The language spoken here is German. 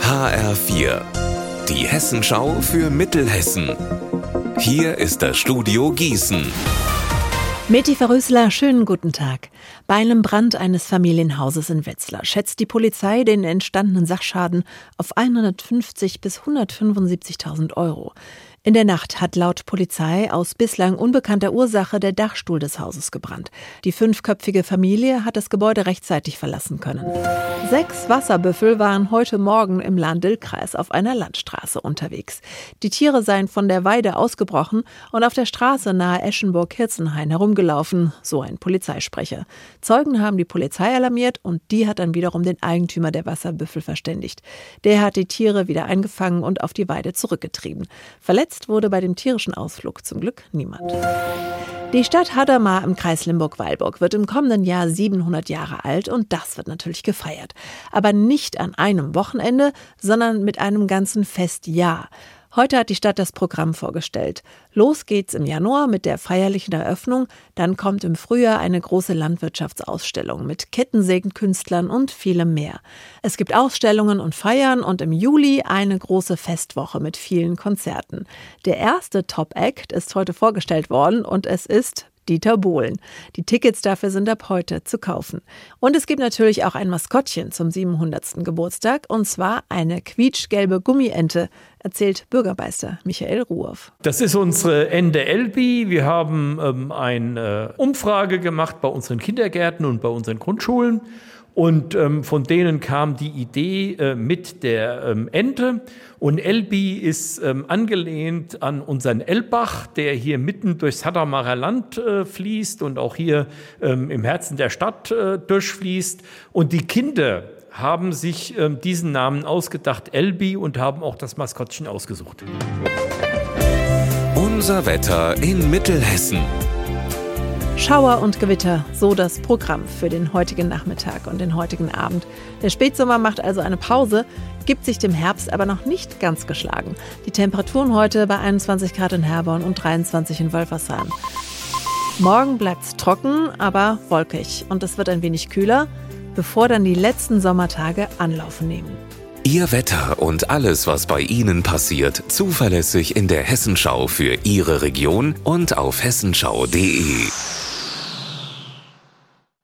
HR4, die Hessenschau für Mittelhessen. Hier ist das Studio Gießen. Meti Verrösler, schönen guten Tag. Bei einem Brand eines Familienhauses in Wetzlar schätzt die Polizei den entstandenen Sachschaden auf 150 bis 175.000 Euro. In der Nacht hat laut Polizei aus bislang unbekannter Ursache der Dachstuhl des Hauses gebrannt. Die fünfköpfige Familie hat das Gebäude rechtzeitig verlassen können. Sechs Wasserbüffel waren heute Morgen im Lahn-Dill-Kreis auf einer Landstraße unterwegs. Die Tiere seien von der Weide ausgebrochen und auf der Straße nahe Eschenburg-Hirzenhain herumgelaufen, so ein Polizeisprecher. Zeugen haben die Polizei alarmiert und die hat dann wiederum den Eigentümer der Wasserbüffel verständigt. Der hat die Tiere wieder eingefangen und auf die Weide zurückgetrieben. Verletzt Verletzt wurde bei dem tierischen Ausflug zum Glück niemand. Die Stadt Hadamar im Kreis Limburg-Weilburg wird im kommenden Jahr 700 Jahre alt und das wird natürlich gefeiert. Aber nicht an einem Wochenende, sondern mit einem ganzen Festjahr. Heute hat die Stadt das Programm vorgestellt. Los geht's im Januar mit der feierlichen Eröffnung, dann kommt im Frühjahr eine große Landwirtschaftsausstellung mit Kettensägenkünstlern und vielem mehr. Es gibt Ausstellungen und Feiern und im Juli eine große Festwoche mit vielen Konzerten. Der erste Top Act ist heute vorgestellt worden und es ist Dieter Bohlen. Die Tickets dafür sind ab heute zu kaufen. Und es gibt natürlich auch ein Maskottchen zum 700. Geburtstag und zwar eine quietschgelbe Gummiente, erzählt Bürgermeister Michael Ruhoff. Das ist unsere Ende Elbi. Wir haben ähm, eine Umfrage gemacht bei unseren Kindergärten und bei unseren Grundschulen. Und ähm, von denen kam die Idee äh, mit der ähm, Ente. Und Elbi ist ähm, angelehnt an unseren Elbach, der hier mitten durchs Hadamarer Land äh, fließt und auch hier ähm, im Herzen der Stadt äh, durchfließt. Und die Kinder haben sich ähm, diesen Namen ausgedacht, Elbi, und haben auch das Maskottchen ausgesucht. Unser Wetter in Mittelhessen. Schauer und Gewitter, so das Programm für den heutigen Nachmittag und den heutigen Abend. Der Spätsommer macht also eine Pause, gibt sich dem Herbst aber noch nicht ganz geschlagen. Die Temperaturen heute bei 21 Grad in Herborn und 23 in Wolfersheim. Morgen bleibt es trocken, aber wolkig und es wird ein wenig kühler, bevor dann die letzten Sommertage Anlaufen nehmen. Ihr Wetter und alles, was bei Ihnen passiert, zuverlässig in der Hessenschau für Ihre Region und auf hessenschau.de.